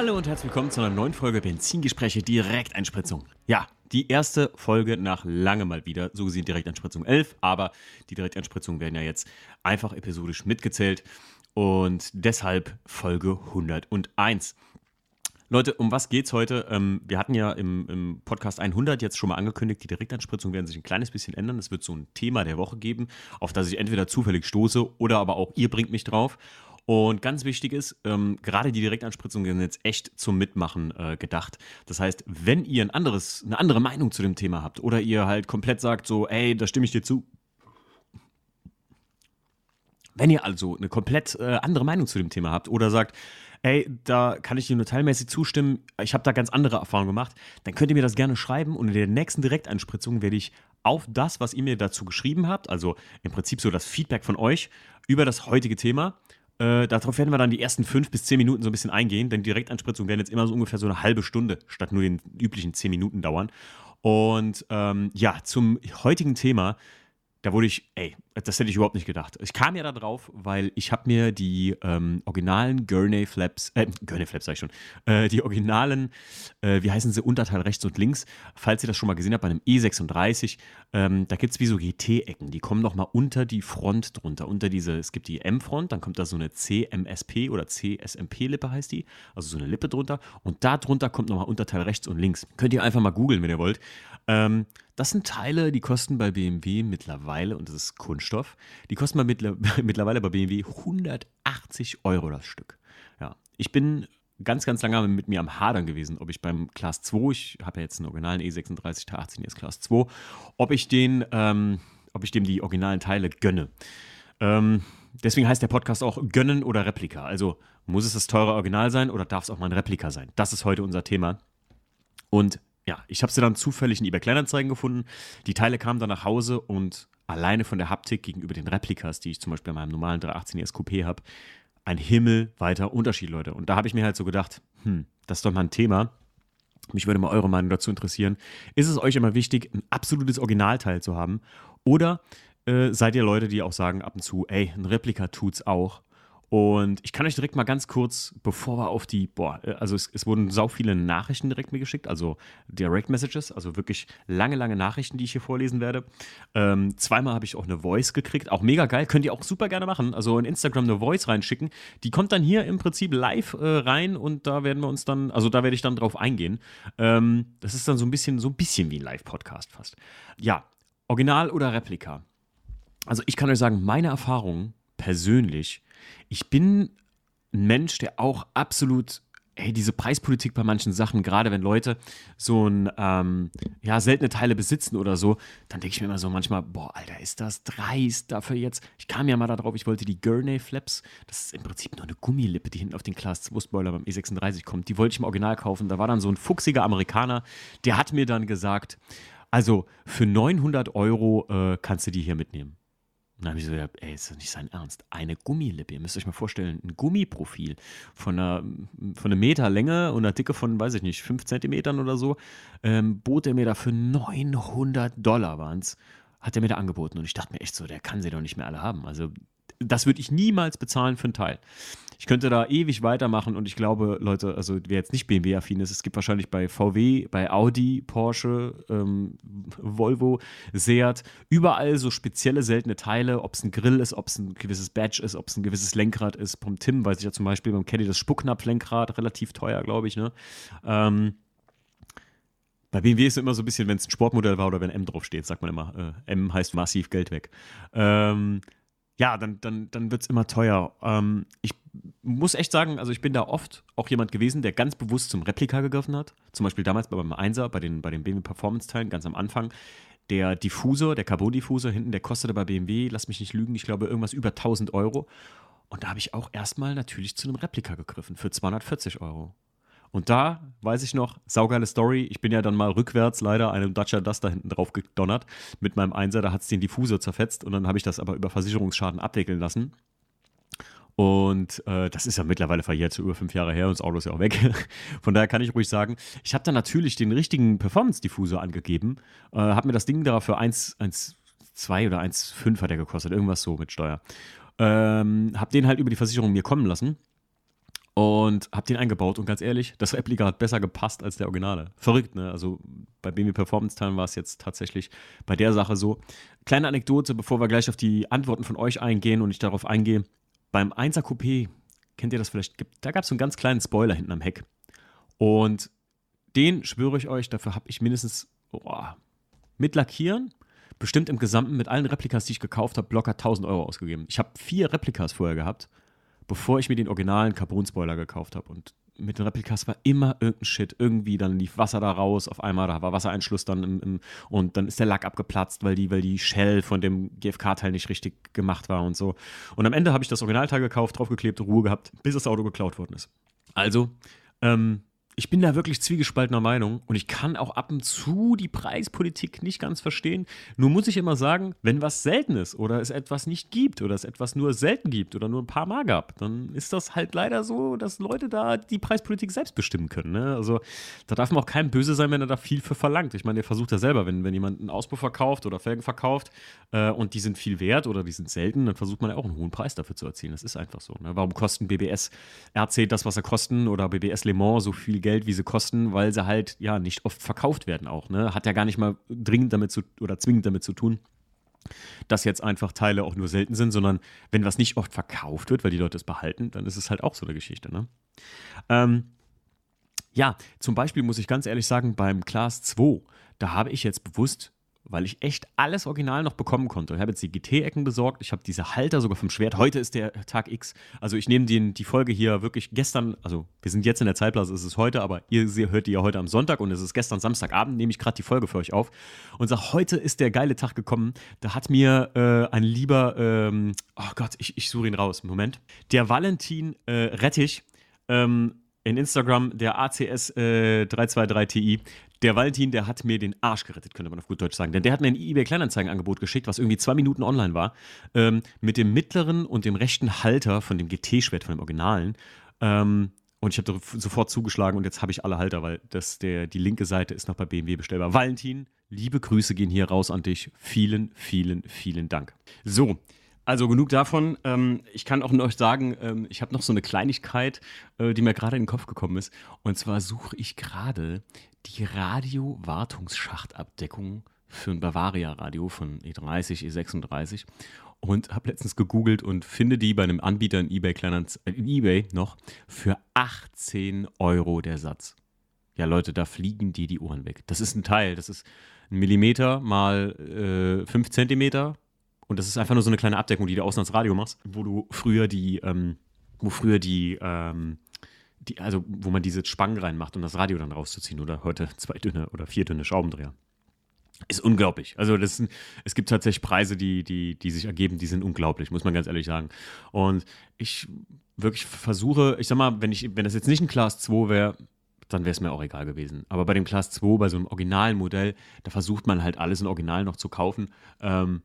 Hallo und herzlich willkommen zu einer neuen Folge Benzingespräche Direkteinspritzung. Ja, die erste Folge nach lange mal wieder, so gesehen Direkteinspritzung 11, aber die Direkteinspritzungen werden ja jetzt einfach episodisch mitgezählt und deshalb Folge 101. Leute, um was geht's heute? Ähm, wir hatten ja im, im, Podcast 100 jetzt schon mal angekündigt, die Direktanspritzungen werden sich ein kleines bisschen ändern. Es wird so ein Thema der Woche geben, auf das ich entweder zufällig stoße oder aber auch ihr bringt mich drauf. Und ganz wichtig ist, ähm, gerade die Direktanspritzungen sind jetzt echt zum Mitmachen äh, gedacht. Das heißt, wenn ihr ein anderes, eine andere Meinung zu dem Thema habt oder ihr halt komplett sagt so, ey, da stimme ich dir zu, wenn ihr also eine komplett äh, andere Meinung zu dem Thema habt oder sagt, ey, da kann ich dir nur teilmäßig zustimmen, ich habe da ganz andere Erfahrungen gemacht, dann könnt ihr mir das gerne schreiben und in der nächsten Direkteinspritzung werde ich auf das, was ihr mir dazu geschrieben habt, also im Prinzip so das Feedback von euch über das heutige Thema, äh, darauf werden wir dann die ersten fünf bis zehn Minuten so ein bisschen eingehen, denn Direktanspritzungen werden jetzt immer so ungefähr so eine halbe Stunde statt nur den üblichen zehn Minuten dauern. Und ähm, ja, zum heutigen Thema da wurde ich, ey, das hätte ich überhaupt nicht gedacht. Ich kam ja da drauf, weil ich habe mir die ähm, originalen Gurney Flaps, äh, Gurney Flaps sag ich schon, äh, die originalen, äh, wie heißen sie, Unterteil rechts und links, falls ihr das schon mal gesehen habt, bei einem E36, ähm, da gibt es wie so GT-Ecken, die kommen nochmal unter die Front drunter, unter diese, es gibt die M-Front, dann kommt da so eine CMSP oder CSMP-Lippe heißt die, also so eine Lippe drunter und da drunter kommt nochmal Unterteil rechts und links. Könnt ihr einfach mal googeln, wenn ihr wollt. Ähm, das sind Teile, die kosten bei BMW mittlerweile, und das ist Kunststoff, die kosten bei mittler mittlerweile bei BMW 180 Euro das Stück. Ja, ich bin ganz, ganz lange mit mir am Hadern gewesen, ob ich beim Class 2, ich habe ja jetzt einen originalen E36 T18 jetzt Class 2, ob ich den, ähm, ob ich dem die originalen Teile gönne. Ähm, deswegen heißt der Podcast auch Gönnen oder Replika. Also muss es das teure Original sein oder darf es auch mal ein Replika sein? Das ist heute unser Thema. Und ja, ich habe sie dann zufällig in eBay Kleinanzeigen gefunden. Die Teile kamen dann nach Hause und alleine von der Haptik gegenüber den Replikas, die ich zum Beispiel bei meinem normalen 318 ES Coupé habe, ein himmelweiter Unterschied, Leute. Und da habe ich mir halt so gedacht, hm, das ist doch mal ein Thema. Mich würde mal eure Meinung dazu interessieren. Ist es euch immer wichtig, ein absolutes Originalteil zu haben? Oder äh, seid ihr Leute, die auch sagen ab und zu, ey, ein Replika tut's auch? Und ich kann euch direkt mal ganz kurz, bevor wir auf die, boah, äh, also es, es, wurden sau viele Nachrichten direkt mir geschickt, also Direct Messages, also wirklich lange, lange Nachrichten, die ich hier vorlesen werde. Ähm, zweimal habe ich auch eine Voice gekriegt, auch mega geil, könnt ihr auch super gerne machen. Also in Instagram eine Voice reinschicken. Die kommt dann hier im Prinzip live äh, rein und da werden wir uns dann, also da werde ich dann drauf eingehen. Ähm, das ist dann so ein bisschen, so ein bisschen wie ein Live-Podcast fast. Ja, Original oder Replika? Also ich kann euch sagen, meine Erfahrungen persönlich ich bin ein Mensch, der auch absolut hey, diese Preispolitik bei manchen Sachen, gerade wenn Leute so ein, ähm, ja, seltene Teile besitzen oder so, dann denke ich mir immer so manchmal, boah, Alter, ist das dreist dafür jetzt. Ich kam ja mal darauf, ich wollte die Gurney Flaps, das ist im Prinzip nur eine Gummilippe, die hinten auf den Class 2 Spoiler beim E36 kommt, die wollte ich im Original kaufen. Da war dann so ein fuchsiger Amerikaner, der hat mir dann gesagt, also für 900 Euro äh, kannst du die hier mitnehmen. Und dann habe ich so gedacht, ey, ist das nicht sein Ernst? Eine Gummilippe. Ihr müsst euch mal vorstellen, ein Gummiprofil von einer, von einem Meter Länge und einer Dicke von, weiß ich nicht, 5 Zentimetern oder so, ähm, bot er mir da für 900 Dollar waren es, hat er mir da angeboten. Und ich dachte mir echt so, der kann sie doch nicht mehr alle haben. Also das würde ich niemals bezahlen für einen Teil. Ich könnte da ewig weitermachen und ich glaube, Leute, also wer jetzt nicht BMW-affin ist, es gibt wahrscheinlich bei VW, bei Audi, Porsche, ähm, Volvo, Seat, überall so spezielle seltene Teile, ob es ein Grill ist, ob es ein gewisses Badge ist, ob es ein gewisses Lenkrad ist. Vom Tim weiß ich ja zum Beispiel beim Caddy das Spucknapf-Lenkrad, relativ teuer, glaube ich, ne? Ähm, bei BMW ist es immer so ein bisschen, wenn es ein Sportmodell war oder wenn M draufsteht, sagt man immer, äh, M heißt massiv Geld weg. Ähm, ja, dann, dann, dann wird es immer teuer. Ähm, ich muss echt sagen, also ich bin da oft auch jemand gewesen, der ganz bewusst zum Replika gegriffen hat. Zum Beispiel damals bei meinem Einser, bei den, bei den BMW Performance-Teilen, ganz am Anfang. Der Diffusor, der Carbon-Diffusor hinten, der kostete bei BMW, lass mich nicht lügen, ich glaube irgendwas über 1000 Euro. Und da habe ich auch erstmal natürlich zu einem Replika gegriffen für 240 Euro. Und da weiß ich noch, saugeile Story. Ich bin ja dann mal rückwärts leider einem Dacia Duster hinten drauf gedonnert mit meinem Einser. Da hat es den Diffusor zerfetzt und dann habe ich das aber über Versicherungsschaden abwickeln lassen. Und äh, das ist ja mittlerweile verjährt, über fünf Jahre her und das Auto ist ja auch weg. Von daher kann ich ruhig sagen, ich habe dann natürlich den richtigen Performance-Diffusor angegeben, äh, habe mir das Ding da für 1,2 oder 1,5 hat er gekostet, irgendwas so mit Steuer. Ähm, habe den halt über die Versicherung mir kommen lassen und habe den eingebaut. Und ganz ehrlich, das Replika hat besser gepasst als der Originale. Verrückt, ne? Also bei BMW Performance Time war es jetzt tatsächlich bei der Sache so. Kleine Anekdote, bevor wir gleich auf die Antworten von euch eingehen und ich darauf eingehe. Beim 1er Coupé, kennt ihr das vielleicht? Da gab es so einen ganz kleinen Spoiler hinten am Heck. Und den schwöre ich euch, dafür habe ich mindestens oh, mit Lackieren, bestimmt im Gesamten mit allen Replikas, die ich gekauft habe, locker 1000 Euro ausgegeben. Ich habe vier Replikas vorher gehabt bevor ich mir den originalen Carbon-Spoiler gekauft habe. Und mit den Replikas war immer irgendein Shit. Irgendwie, dann lief Wasser da raus, auf einmal, da war Wassereinschluss dann im, im, und dann ist der Lack abgeplatzt, weil die, weil die Shell von dem GFK-Teil nicht richtig gemacht war und so. Und am Ende habe ich das Originalteil gekauft, draufgeklebt, Ruhe gehabt, bis das Auto geklaut worden ist. Also, ähm, ich bin da wirklich zwiegespaltener Meinung und ich kann auch ab und zu die Preispolitik nicht ganz verstehen. Nur muss ich immer sagen, wenn was selten ist oder es etwas nicht gibt oder es etwas nur selten gibt oder nur ein paar Mal gab, dann ist das halt leider so, dass Leute da die Preispolitik selbst bestimmen können. Ne? Also da darf man auch kein Böse sein, wenn er da viel für verlangt. Ich meine, ihr versucht ja selber, wenn, wenn jemand einen Auspuff verkauft oder Felgen verkauft äh, und die sind viel wert oder die sind selten, dann versucht man ja auch einen hohen Preis dafür zu erzielen. Das ist einfach so. Ne? Warum kosten BBS RC das, was er kosten oder BBS Le Mans so viel Geld? Geld, wie sie kosten, weil sie halt ja nicht oft verkauft werden auch. Ne? Hat ja gar nicht mal dringend damit zu oder zwingend damit zu tun, dass jetzt einfach Teile auch nur selten sind, sondern wenn was nicht oft verkauft wird, weil die Leute es behalten, dann ist es halt auch so eine Geschichte. Ne? Ähm, ja, zum Beispiel muss ich ganz ehrlich sagen, beim Class 2, da habe ich jetzt bewusst weil ich echt alles original noch bekommen konnte. Ich habe jetzt die GT-Ecken besorgt, ich habe diese Halter sogar vom Schwert. Heute ist der Tag X. Also ich nehme den, die Folge hier wirklich gestern, also wir sind jetzt in der Zeitblase, es ist heute, aber ihr hört die ja heute am Sonntag und es ist gestern Samstagabend, nehme ich gerade die Folge für euch auf und sage, heute ist der geile Tag gekommen. Da hat mir äh, ein lieber, ähm, oh Gott, ich, ich suche ihn raus, Moment. Der Valentin äh, Rettich, ähm, in Instagram der ACS äh, 323 Ti, der Valentin, der hat mir den Arsch gerettet, könnte man auf gut Deutsch sagen. Denn der hat mir ein eBay Kleinanzeigenangebot geschickt, was irgendwie zwei Minuten online war, ähm, mit dem mittleren und dem rechten Halter von dem GT-Schwert, von dem Originalen. Ähm, und ich habe sofort zugeschlagen und jetzt habe ich alle Halter, weil das der, die linke Seite ist noch bei BMW bestellbar. Valentin, liebe Grüße gehen hier raus an dich. Vielen, vielen, vielen Dank. So, also genug davon. Ähm, ich kann auch noch sagen, ähm, ich habe noch so eine Kleinigkeit, äh, die mir gerade in den Kopf gekommen ist. Und zwar suche ich gerade die Radio-Wartungsschachtabdeckung für ein Bavaria-Radio von E30, E36 und habe letztens gegoogelt und finde die bei einem Anbieter in eBay, äh, in eBay noch für 18 Euro der Satz. Ja, Leute, da fliegen die die Ohren weg. Das ist ein Teil, das ist ein Millimeter mal äh, 5 Zentimeter und das ist einfach nur so eine kleine Abdeckung, die du außen ans Radio machst, wo du früher die, ähm, wo früher die, ähm, die, also wo man diese Spangen reinmacht, um das Radio dann rauszuziehen oder heute zwei dünne oder vier dünne Schraubendreher. Ist unglaublich. Also das, es gibt tatsächlich Preise, die, die, die sich ergeben, die sind unglaublich, muss man ganz ehrlich sagen. Und ich wirklich versuche, ich sag mal, wenn, ich, wenn das jetzt nicht ein Class 2 wäre, dann wäre es mir auch egal gewesen. Aber bei dem Class 2, bei so einem originalen Modell, da versucht man halt alles in Original noch zu kaufen. Ähm,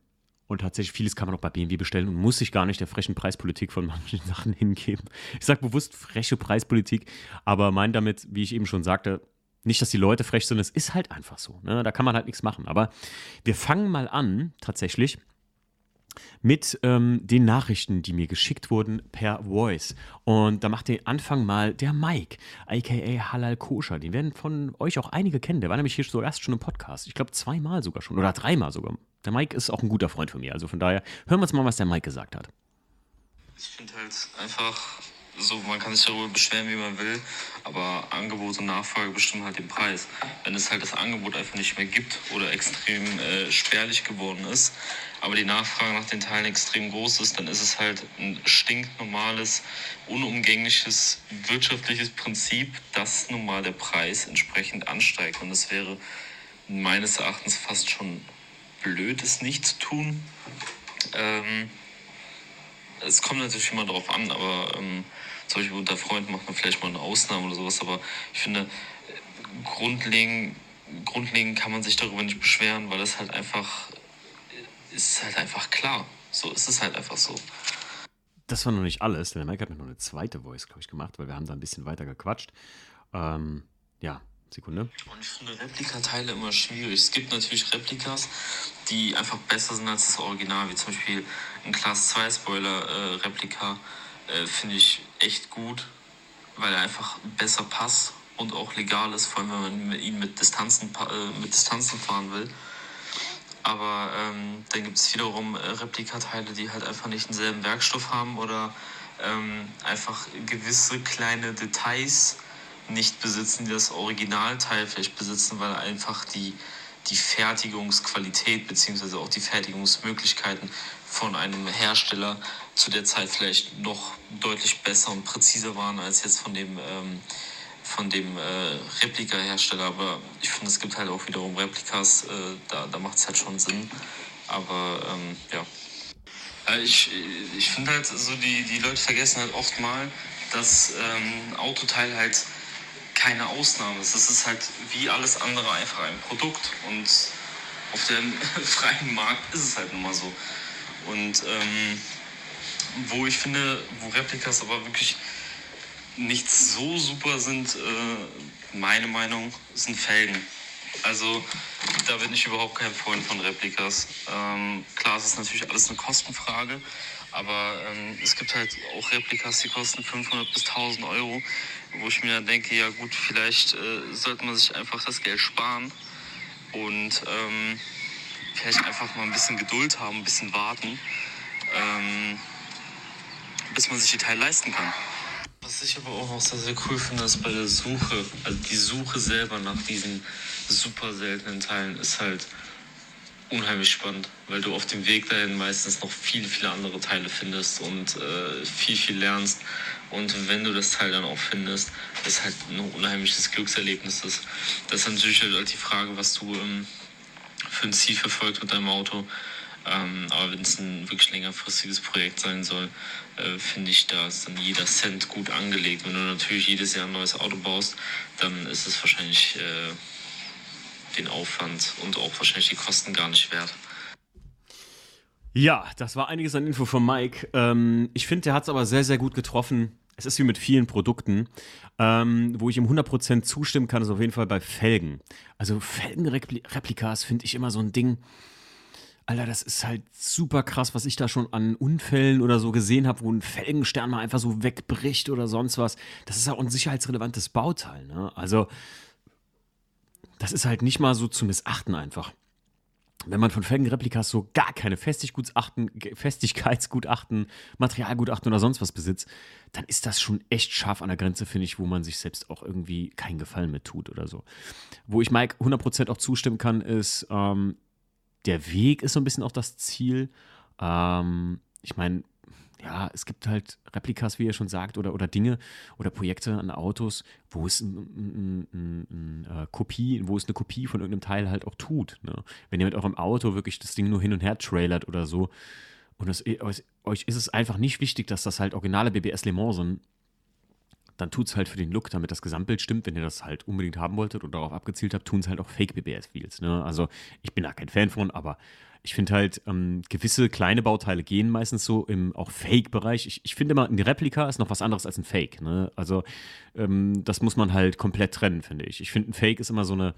und tatsächlich vieles kann man auch bei BMW bestellen und muss sich gar nicht der frechen Preispolitik von manchen Sachen hingeben. Ich sage bewusst freche Preispolitik, aber meine damit, wie ich eben schon sagte, nicht, dass die Leute frech sind, es ist halt einfach so. Ne? Da kann man halt nichts machen. Aber wir fangen mal an, tatsächlich, mit ähm, den Nachrichten, die mir geschickt wurden per Voice. Und da macht den Anfang mal der Mike, aka Halal Koscher. Den werden von euch auch einige kennen. Der war nämlich hier so erst schon im Podcast. Ich glaube zweimal sogar schon oder dreimal sogar. Der Mike ist auch ein guter Freund von mir. Also von daher hören wir uns mal, was der Mike gesagt hat. Ich finde halt einfach so, man kann sich darüber beschweren, wie man will, aber Angebot und Nachfrage bestimmen halt den Preis. Wenn es halt das Angebot einfach nicht mehr gibt oder extrem äh, spärlich geworden ist, aber die Nachfrage nach den Teilen extrem groß ist, dann ist es halt ein stinknormales, unumgängliches wirtschaftliches Prinzip, dass nun mal der Preis entsprechend ansteigt. Und es wäre meines Erachtens fast schon blöd, es nicht zu tun. Ähm, es kommt natürlich immer darauf an, aber ähm, zum Beispiel unter Freunden macht man vielleicht mal eine Ausnahme oder sowas, aber ich finde, grundlegend, grundlegend kann man sich darüber nicht beschweren, weil es halt einfach, ist halt einfach klar. So ist es halt einfach so. Das war noch nicht alles. Der Mike hat mir noch eine zweite Voice, glaube ich, gemacht, weil wir haben da ein bisschen weiter gequatscht. Ähm, ja, Sekunde. Und ich finde Replikateile immer schwierig. Es gibt natürlich Replikas, die einfach besser sind als das Original, wie zum Beispiel ein Class 2 Spoiler äh, Replika, äh, finde ich echt gut. weil er einfach besser passt und auch legal ist, vor allem wenn man ihn mit Distanzen, äh, mit Distanzen fahren will. Aber ähm, dann gibt es wiederum äh, Replikateile, die halt einfach nicht denselben Werkstoff haben oder ähm, einfach gewisse kleine Details nicht besitzen, die das Originalteil vielleicht besitzen, weil einfach die, die Fertigungsqualität bzw. auch die Fertigungsmöglichkeiten von einem Hersteller zu der Zeit vielleicht noch deutlich besser und präziser waren als jetzt von dem, ähm, dem äh, Replika-Hersteller. Aber ich finde, es gibt halt auch wiederum Replikas, äh, da, da macht es halt schon Sinn. Aber ähm, ja. Äh, ich, ich finde halt so, die, die Leute vergessen halt oft mal, dass ähm, Autoteil halt keine Ausnahme. Es ist halt wie alles andere einfach ein Produkt und auf dem freien Markt ist es halt nun mal so. Und ähm, wo ich finde, wo Replikas aber wirklich nicht so super sind, äh, meine Meinung, sind Felgen. Also da bin ich überhaupt kein Freund von Replikas. Ähm, klar, es ist natürlich alles eine Kostenfrage, aber ähm, es gibt halt auch Replikas, die kosten 500 bis 1000 Euro, wo ich mir dann denke, ja gut, vielleicht äh, sollte man sich einfach das Geld sparen und ähm, vielleicht einfach mal ein bisschen Geduld haben, ein bisschen warten, ähm, bis man sich die Teile leisten kann. Was ich aber auch sehr, sehr cool finde, ist bei der Suche, also die Suche selber nach diesen super seltenen Teilen ist halt unheimlich spannend, weil du auf dem Weg dahin meistens noch viele, viele andere Teile findest und äh, viel, viel lernst. Und wenn du das Teil dann auch findest, ist halt ein unheimliches Glückserlebnis. Das, ist natürlich halt die Frage, was du ähm, für ein Ziel verfolgst mit deinem Auto. Ähm, aber wenn es ein wirklich längerfristiges Projekt sein soll, äh, finde ich, da ist dann jeder Cent gut angelegt. Wenn du natürlich jedes Jahr ein neues Auto baust, dann ist es wahrscheinlich äh, den Aufwand und auch wahrscheinlich die Kosten gar nicht wert. Ja, das war einiges an Info von Mike. Ähm, ich finde, der hat es aber sehr, sehr gut getroffen. Es ist wie mit vielen Produkten, ähm, wo ich ihm 100% zustimmen kann, ist auf jeden Fall bei Felgen. Also Felgenreplikas finde ich immer so ein Ding Alter, das ist halt super krass, was ich da schon an Unfällen oder so gesehen habe, wo ein Felgenstern mal einfach so wegbricht oder sonst was. Das ist auch ein sicherheitsrelevantes Bauteil. Ne? Also, das ist halt nicht mal so zu missachten einfach. Wenn man von Felgenreplikas so gar keine Festigkeitsgutachten, Materialgutachten oder sonst was besitzt, dann ist das schon echt scharf an der Grenze, finde ich, wo man sich selbst auch irgendwie keinen Gefallen mit tut oder so. Wo ich Mike 100% auch zustimmen kann, ist, ähm, der Weg ist so ein bisschen auch das Ziel. Ähm, ich meine, ja, es gibt halt Replikas, wie ihr schon sagt, oder, oder Dinge oder Projekte an Autos, wo es ein, ein, ein, äh, Kopie, wo es eine Kopie von irgendeinem Teil halt auch tut. Ne? Wenn ihr mit eurem Auto wirklich das Ding nur hin und her trailert oder so, und es, euch ist es einfach nicht wichtig, dass das halt originale BBS Le Mans sind, dann tut es halt für den Look, damit das Gesamtbild stimmt, wenn ihr das halt unbedingt haben wolltet oder darauf abgezielt habt, tun es halt auch Fake-BBS-Wheels. Ne? Also ich bin da kein Fan von, aber ich finde halt, ähm, gewisse kleine Bauteile gehen meistens so im auch Fake-Bereich. Ich, ich finde immer, ein Replika ist noch was anderes als ein Fake. Ne? Also ähm, das muss man halt komplett trennen, finde ich. Ich finde, ein Fake ist immer so eine,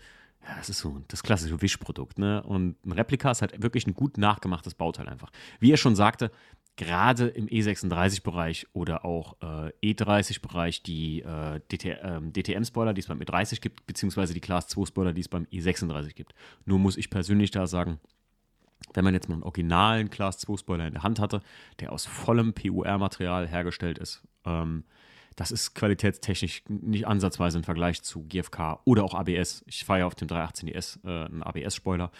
ja, das ist so das klassische Wischprodukt. Ne? Und ein Replika ist halt wirklich ein gut nachgemachtes Bauteil einfach. Wie er schon sagte, gerade im E36-Bereich oder auch äh, E30-Bereich die äh, DT, äh, DTM-Spoiler, die es beim E30 gibt, beziehungsweise die Class 2-Spoiler, die es beim E36 gibt. Nur muss ich persönlich da sagen, wenn man jetzt mal einen originalen Class 2-Spoiler in der Hand hatte, der aus vollem PUR-Material hergestellt ist, ähm, das ist qualitätstechnisch nicht ansatzweise im Vergleich zu GFK oder auch ABS. Ich fahre ja auf dem 318ES äh, einen ABS-Spoiler.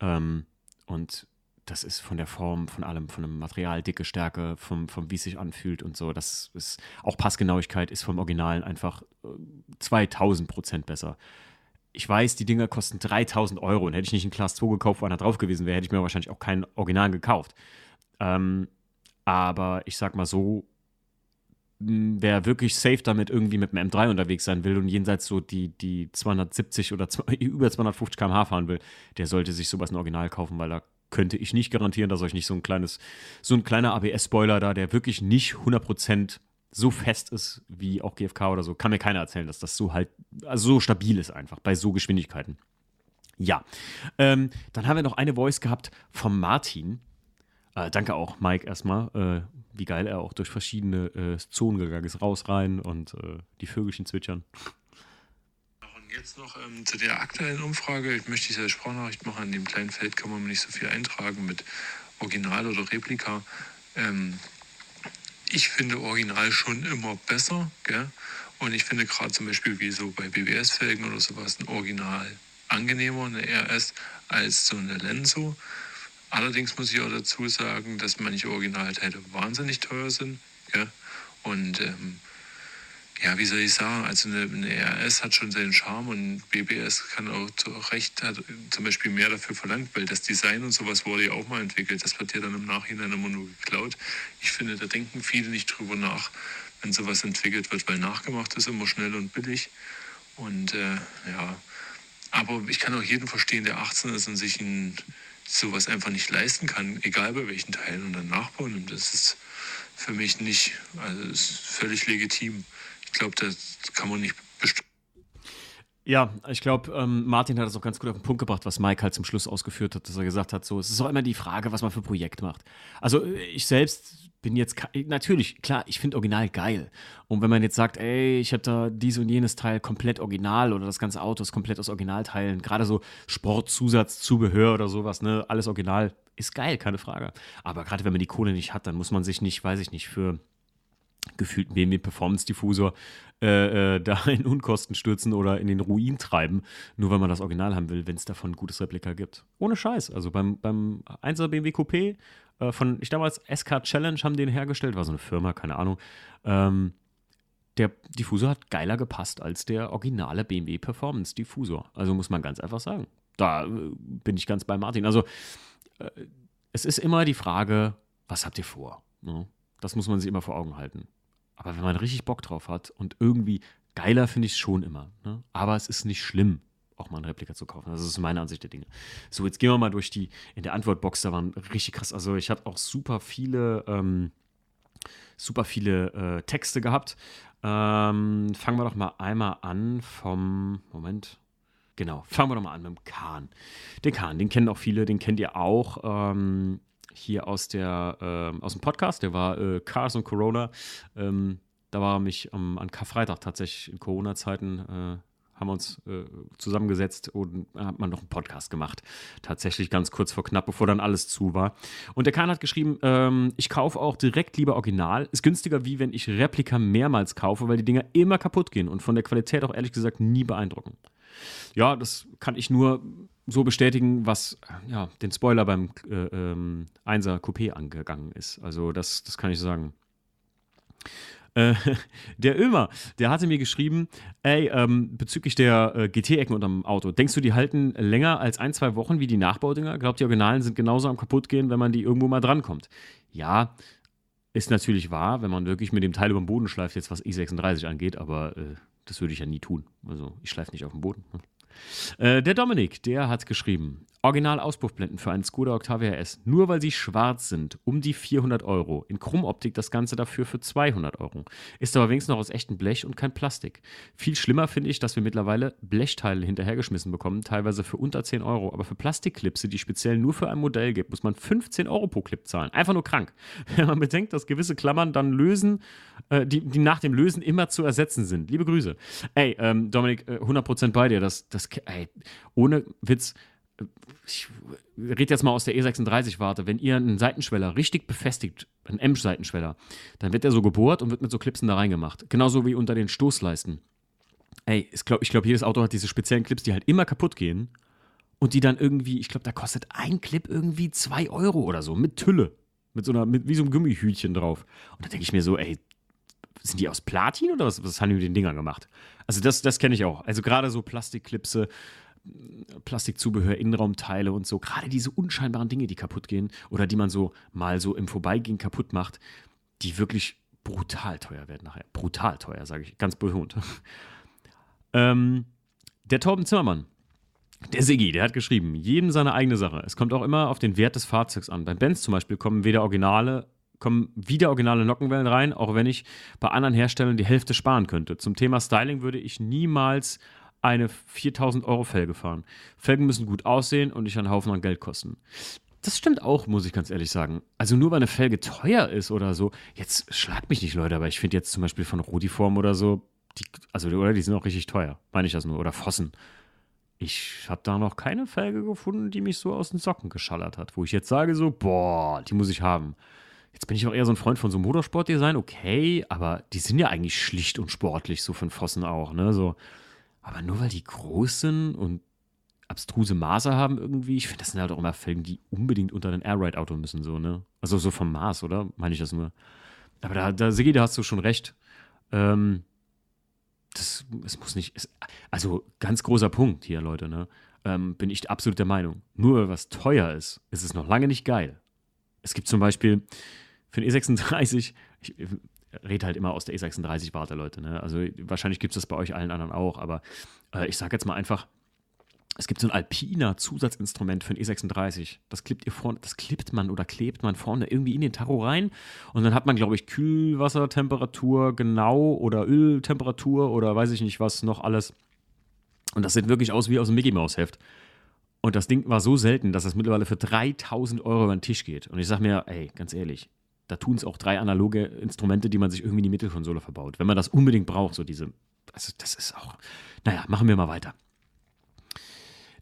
Ähm, und das ist von der Form, von allem, von dem Material, dicke Stärke, vom, vom wie es sich anfühlt und so. Das ist auch Passgenauigkeit ist vom Originalen einfach 2000 äh, Prozent besser. Ich weiß, die Dinger kosten 3000 Euro und hätte ich nicht einen Class 2 gekauft, wo einer drauf gewesen wäre, hätte ich mir wahrscheinlich auch keinen Original gekauft. Ähm, aber ich sag mal so, wer wirklich safe damit irgendwie mit dem M3 unterwegs sein will und jenseits so die, die 270 oder über 250 km/h fahren will, der sollte sich sowas ein Original kaufen, weil da könnte ich nicht garantieren, dass euch nicht so ein kleines, so ein kleiner ABS-Spoiler da, der wirklich nicht 100% so fest ist wie auch GFK oder so, kann mir keiner erzählen, dass das so halt, also so stabil ist einfach bei so Geschwindigkeiten. Ja, ähm, dann haben wir noch eine Voice gehabt vom Martin. Äh, danke auch, Mike, erstmal. Äh, wie geil er auch durch verschiedene äh, Zonen gegangen ist, raus, rein und äh, die Vögelchen zwitschern. Und jetzt noch ähm, zu der aktuellen Umfrage. Ich möchte diese Sprachnachricht machen. In dem kleinen Feld kann man nicht so viel eintragen mit Original oder Replika. Ähm, ich finde Original schon immer besser. Gell? Und ich finde gerade zum Beispiel wie so bei BBS-Felgen oder sowas ein Original angenehmer, eine RS, als so eine Lenso. Allerdings muss ich auch dazu sagen, dass manche Originalteile wahnsinnig teuer sind. Ja? Und ähm, ja, wie soll ich sagen, also eine, eine, RS hat schon seinen Charme und BBS kann auch zu Recht, hat zum Beispiel mehr dafür verlangt, weil das Design und sowas wurde ja auch mal entwickelt. Das wird ja dann im Nachhinein immer nur geklaut. Ich finde, da denken viele nicht drüber nach, wenn sowas entwickelt wird, weil nachgemacht ist immer schnell und billig. Und äh, ja, aber ich kann auch jeden verstehen, der 18 ist und sich ein sowas einfach nicht leisten kann, egal bei welchen Teilen und dann nachbauen. Und das ist für mich nicht, also ist völlig legitim. Ich glaube, das kann man nicht bestimmen. Ja, ich glaube, ähm, Martin hat das auch ganz gut auf den Punkt gebracht, was Mike halt zum Schluss ausgeführt hat, dass er gesagt hat, so, es ist auch immer die Frage, was man für ein Projekt macht. Also ich selbst bin jetzt, natürlich, klar, ich finde Original geil. Und wenn man jetzt sagt, ey, ich habe da dies und jenes Teil komplett original oder das ganze Auto ist komplett aus Originalteilen, gerade so Sportzusatz, Zubehör oder sowas, ne, alles original, ist geil, keine Frage. Aber gerade wenn man die Kohle nicht hat, dann muss man sich nicht, weiß ich nicht, für gefühlten BMW Performance Diffusor äh, äh, da in Unkosten stürzen oder in den Ruin treiben, nur weil man das Original haben will, wenn es davon ein gutes Replika gibt. Ohne Scheiß. Also beim, beim 1er BMW Coupé äh, von, ich damals SK Challenge haben den hergestellt, war so eine Firma, keine Ahnung. Ähm, der Diffusor hat geiler gepasst als der originale BMW Performance Diffusor. Also muss man ganz einfach sagen. Da äh, bin ich ganz bei Martin. Also äh, es ist immer die Frage, was habt ihr vor? Ne? Das muss man sich immer vor Augen halten. Aber wenn man richtig Bock drauf hat und irgendwie geiler finde ich es schon immer. Ne? Aber es ist nicht schlimm, auch mal ein Replika zu kaufen. Das ist meine Ansicht der Dinge. So, jetzt gehen wir mal durch die, in der Antwortbox, da waren richtig krass. Also ich habe auch super viele, ähm, super viele äh, Texte gehabt. Ähm, fangen wir doch mal einmal an vom, Moment, genau, fangen wir doch mal an mit dem Kahn. Den Kahn, den kennen auch viele, den kennt ihr auch. Ähm, hier aus, der, äh, aus dem Podcast, der war äh, Cars und Corona. Ähm, da war mich ähm, an Karfreitag tatsächlich in Corona-Zeiten, äh, haben wir uns äh, zusammengesetzt und hat man noch einen Podcast gemacht. Tatsächlich ganz kurz vor knapp, bevor dann alles zu war. Und der Kahn hat geschrieben, ähm, ich kaufe auch direkt lieber Original. Ist günstiger, wie wenn ich Replika mehrmals kaufe, weil die Dinger immer kaputt gehen und von der Qualität auch ehrlich gesagt nie beeindrucken. Ja, das kann ich nur so bestätigen, was ja, den Spoiler beim äh, ähm, 1er Coupé angegangen ist. Also das, das kann ich sagen. Äh, der Ömer, der hatte mir geschrieben, ey, ähm, bezüglich der äh, GT-Ecken unterm Auto, denkst du, die halten länger als ein, zwei Wochen wie die Nachbaudinger? Glaubt, die Originalen sind genauso am kaputt gehen, wenn man die irgendwo mal drankommt? Ja, ist natürlich wahr, wenn man wirklich mit dem Teil über den Boden schleift, jetzt was i36 angeht, aber äh, das würde ich ja nie tun. Also ich schleife nicht auf den Boden. Äh, der Dominik, der hat geschrieben: Original-Auspuffblenden für einen Skoda Octavia S, nur weil sie schwarz sind, um die 400 Euro. In Chromoptik das Ganze dafür für 200 Euro. Ist aber wenigstens noch aus echtem Blech und kein Plastik. Viel schlimmer finde ich, dass wir mittlerweile Blechteile hinterhergeschmissen bekommen, teilweise für unter 10 Euro. Aber für Plastikklipse, die speziell nur für ein Modell gibt, muss man 15 Euro pro Clip zahlen. Einfach nur krank. Wenn man bedenkt, dass gewisse Klammern dann lösen, äh, die, die nach dem Lösen immer zu ersetzen sind. Liebe Grüße. Ey, ähm, Dominik, äh, 100% bei dir. Das, das, ey, ohne Witz ich rede jetzt mal aus der E36-Warte, wenn ihr einen Seitenschweller richtig befestigt, einen M-Seitenschweller, dann wird der so gebohrt und wird mit so Clipsen da reingemacht. Genauso wie unter den Stoßleisten. Ey, ich glaube, glaub, jedes Auto hat diese speziellen Clips, die halt immer kaputt gehen und die dann irgendwie, ich glaube, da kostet ein Clip irgendwie 2 Euro oder so, mit Tülle. Mit so einer, mit, wie so einem Gummihütchen drauf. Und da denke ich mir so, ey, sind die aus Platin oder was, was haben die mit den Dingern gemacht? Also das, das kenne ich auch. Also gerade so Plastikklipse, Plastikzubehör, Innenraumteile und so, gerade diese unscheinbaren Dinge, die kaputt gehen oder die man so mal so im Vorbeigehen kaputt macht, die wirklich brutal teuer werden nachher. Brutal teuer, sage ich, ganz betont. ähm, der Torben Zimmermann, der Siggi, der hat geschrieben, jedem seine eigene Sache. Es kommt auch immer auf den Wert des Fahrzeugs an. Beim Benz zum Beispiel kommen weder Originale, kommen wieder originale Nockenwellen rein, auch wenn ich bei anderen Herstellern die Hälfte sparen könnte. Zum Thema Styling würde ich niemals eine 4000 Euro Felge fahren. Felgen müssen gut aussehen und nicht einen Haufen an Geld kosten. Das stimmt auch, muss ich ganz ehrlich sagen. Also nur weil eine Felge teuer ist oder so, jetzt schlag mich nicht, Leute, aber ich finde jetzt zum Beispiel von Rodiform oder so, die, also oder die sind auch richtig teuer, meine ich das nur, oder Fossen. Ich habe da noch keine Felge gefunden, die mich so aus den Socken geschallert hat, wo ich jetzt sage so, boah, die muss ich haben. Jetzt bin ich auch eher so ein Freund von so Motorsportdesign, okay, aber die sind ja eigentlich schlicht und sportlich, so von Fossen auch, ne, so. Aber nur weil die groß sind und abstruse Maße haben irgendwie, ich finde, das sind halt auch immer Felgen, die unbedingt unter ein Airride-Auto müssen, so, ne? Also so vom Maß, oder? Meine ich das nur. Aber da, da Sigi, da hast du schon recht. Ähm, das, es muss nicht, es, also ganz großer Punkt hier, Leute, ne? Ähm, bin ich absolut der Meinung. Nur weil was teuer ist, ist es noch lange nicht geil. Es gibt zum Beispiel für den E36, ich rede halt immer aus der E36-Warte, Leute, ne? Also wahrscheinlich gibt es das bei euch allen anderen auch, aber äh, ich sage jetzt mal einfach, es gibt so ein Alpina Zusatzinstrument für den E36. Das klippt ihr vorne, das klippt man oder klebt man vorne irgendwie in den Tacho rein und dann hat man, glaube ich, Kühlwassertemperatur genau oder Öltemperatur oder weiß ich nicht was noch alles. Und das sieht wirklich aus wie aus dem Mickey Mouse Heft. Und das Ding war so selten, dass das mittlerweile für 3000 Euro über den Tisch geht. Und ich sage mir, ey, ganz ehrlich, da tun es auch drei analoge Instrumente, die man sich irgendwie in die Mittelkonsole verbaut. Wenn man das unbedingt braucht, so diese, also das ist auch, naja, machen wir mal weiter.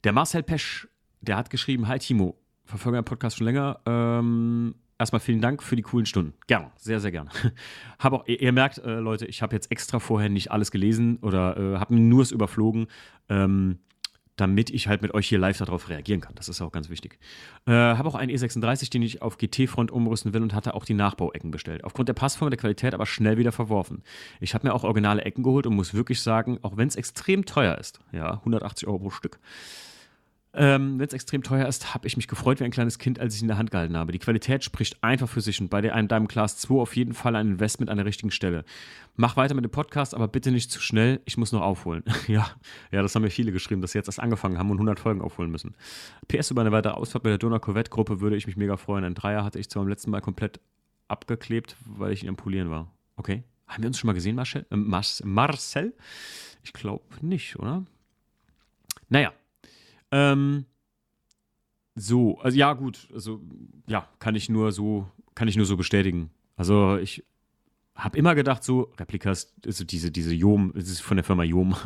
Der Marcel Pesch, der hat geschrieben: Hi Timo, verfolge meinen Podcast schon länger. Ähm, erstmal vielen Dank für die coolen Stunden. Gerne, sehr, sehr gerne. Hab auch, ihr, ihr merkt, äh, Leute, ich habe jetzt extra vorher nicht alles gelesen oder äh, habe nur es überflogen. Ähm, damit ich halt mit euch hier live darauf reagieren kann. Das ist auch ganz wichtig. Äh, habe auch einen E36, den ich auf GT-Front umrüsten will und hatte auch die Nachbauecken bestellt. Aufgrund der Passform und der Qualität aber schnell wieder verworfen. Ich habe mir auch originale Ecken geholt und muss wirklich sagen, auch wenn es extrem teuer ist, ja, 180 Euro pro Stück, ähm, Wenn es extrem teuer ist, habe ich mich gefreut wie ein kleines Kind, als ich ihn in der Hand gehalten habe. Die Qualität spricht einfach für sich und bei einem Diamond Class 2 auf jeden Fall ein Investment an der richtigen Stelle. Mach weiter mit dem Podcast, aber bitte nicht zu schnell. Ich muss noch aufholen. ja, ja, das haben mir viele geschrieben, dass sie jetzt erst angefangen haben und 100 Folgen aufholen müssen. PS über eine weitere Ausfahrt bei der Donau Corvette Gruppe würde ich mich mega freuen. Ein Dreier hatte ich zwar beim letzten Mal komplett abgeklebt, weil ich ihn am Polieren war. Okay. Haben wir uns schon mal gesehen, Marcel? Äh, Marcel? Ich glaube nicht, oder? Naja, ähm, so, also ja, gut, also ja, kann ich nur so, kann ich nur so bestätigen. Also ich habe immer gedacht, so, Replikas, also diese, diese Jom, es ist von der Firma Jom.